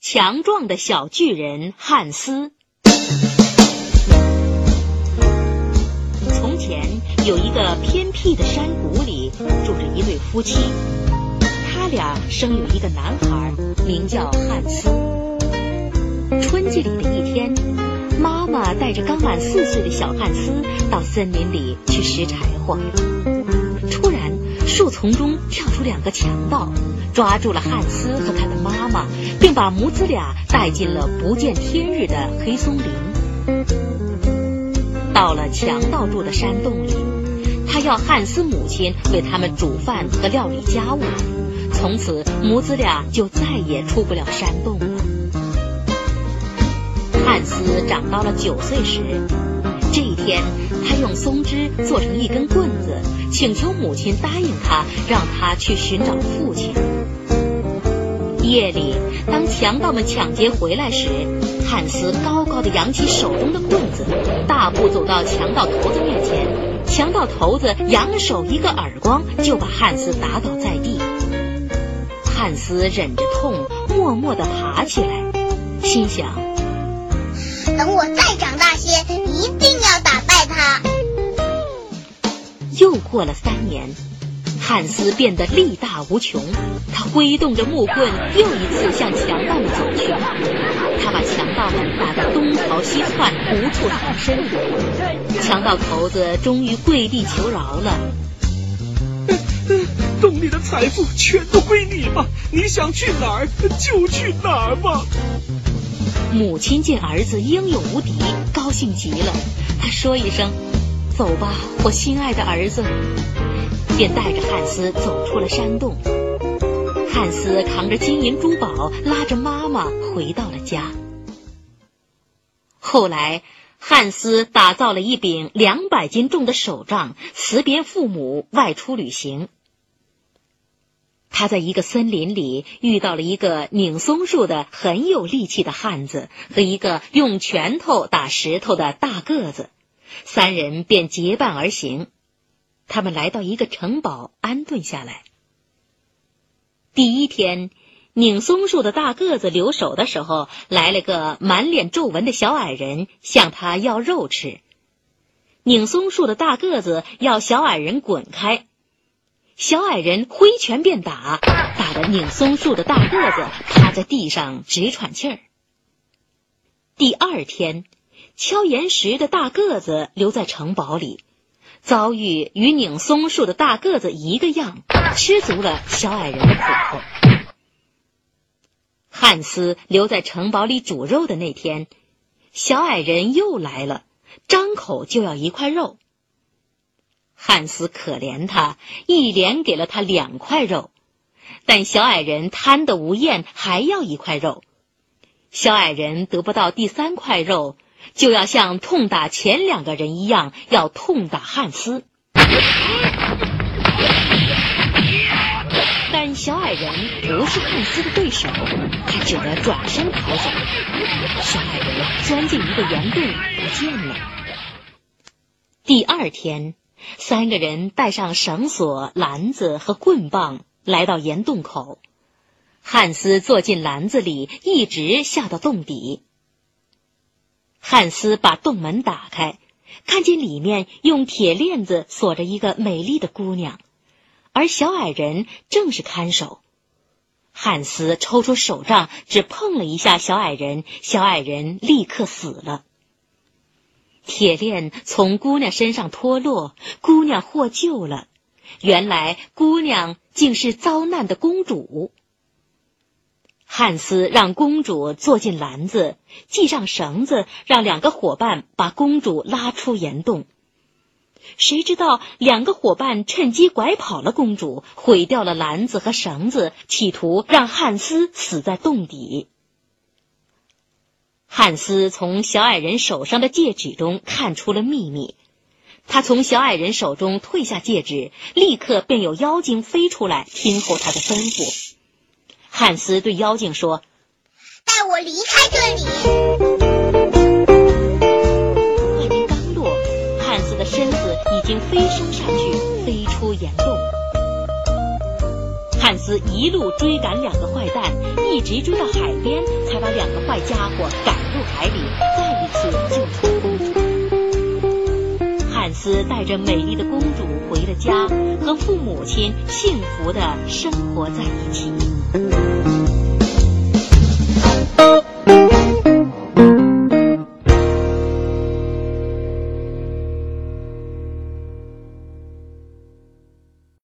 强壮的小巨人汉斯。从前有一个偏僻的山谷里住着一对夫妻，他俩生有一个男孩，名叫汉斯。春季里的一天，妈妈带着刚满四岁的小汉斯到森林里去拾柴火。突然，树丛中跳出两个强盗，抓住了汉斯和他妈，并把母子俩带进了不见天日的黑松林。到了强盗住的山洞里，他要汉斯母亲为他们煮饭和料理家务。从此，母子俩就再也出不了山洞了。汉斯长到了九岁时，这一天，他用松枝做成一根棍子，请求母亲答应他，让他去寻找父亲。夜里，当强盗们抢劫回来时，汉斯高高的扬起手中的棍子，大步走到强盗头子面前。强盗头子扬手一个耳光，就把汉斯打倒在地。汉斯忍着痛，默默地爬起来，心想。等我再长大些，一定要打败他。又过了三年，汉斯变得力大无穷，他挥动着木棍，又一次向强盗们走去。他把强盗们打得东逃西窜，无处藏身。强盗头子终于跪地求饶了：“洞里的财富全都归你吧，你想去哪儿就去哪儿吧。”母亲见儿子英勇无敌，高兴极了。她说一声：“走吧，我心爱的儿子。”便带着汉斯走出了山洞。汉斯扛着金银珠宝，拉着妈妈回到了家。后来，汉斯打造了一柄两百斤重的手杖，辞别父母，外出旅行。他在一个森林里遇到了一个拧松树的很有力气的汉子和一个用拳头打石头的大个子，三人便结伴而行。他们来到一个城堡安顿下来。第一天，拧松树的大个子留守的时候，来了个满脸皱纹的小矮人，向他要肉吃。拧松树的大个子要小矮人滚开。小矮人挥拳便打，打得拧松树的大个子趴在地上直喘气儿。第二天，敲岩石的大个子留在城堡里，遭遇与拧松树的大个子一个样，吃足了小矮人的苦头。汉斯留在城堡里煮肉的那天，小矮人又来了，张口就要一块肉。汉斯可怜他，一连给了他两块肉，但小矮人贪得无厌，还要一块肉。小矮人得不到第三块肉，就要像痛打前两个人一样，要痛打汉斯。但小矮人不是汉斯的对手，他只得转身逃走。小矮人钻进一个岩洞，不见了。第二天。三个人带上绳索、篮子和棍棒，来到岩洞口。汉斯坐进篮子里，一直下到洞底。汉斯把洞门打开，看见里面用铁链子锁着一个美丽的姑娘，而小矮人正是看守。汉斯抽出手杖，只碰了一下小矮人，小矮人立刻死了。铁链从姑娘身上脱落，姑娘获救了。原来姑娘竟是遭难的公主。汉斯让公主坐进篮子，系上绳子，让两个伙伴把公主拉出岩洞。谁知道两个伙伴趁机拐跑了公主，毁掉了篮子和绳子，企图让汉斯死在洞底。汉斯从小矮人手上的戒指中看出了秘密，他从小矮人手中退下戒指，立刻便有妖精飞出来听候他的吩咐。汉斯对妖精说：“带我离开这里。”话音刚落，汉斯的身子已经飞升上去，飞出岩洞。汉斯一路追赶两个坏蛋，一直追到海边，才。把两个坏家伙赶入海里，再一次救出了公主。汉斯带着美丽的公主回了家，和父母亲幸福的生活在一起。Mm-hmm.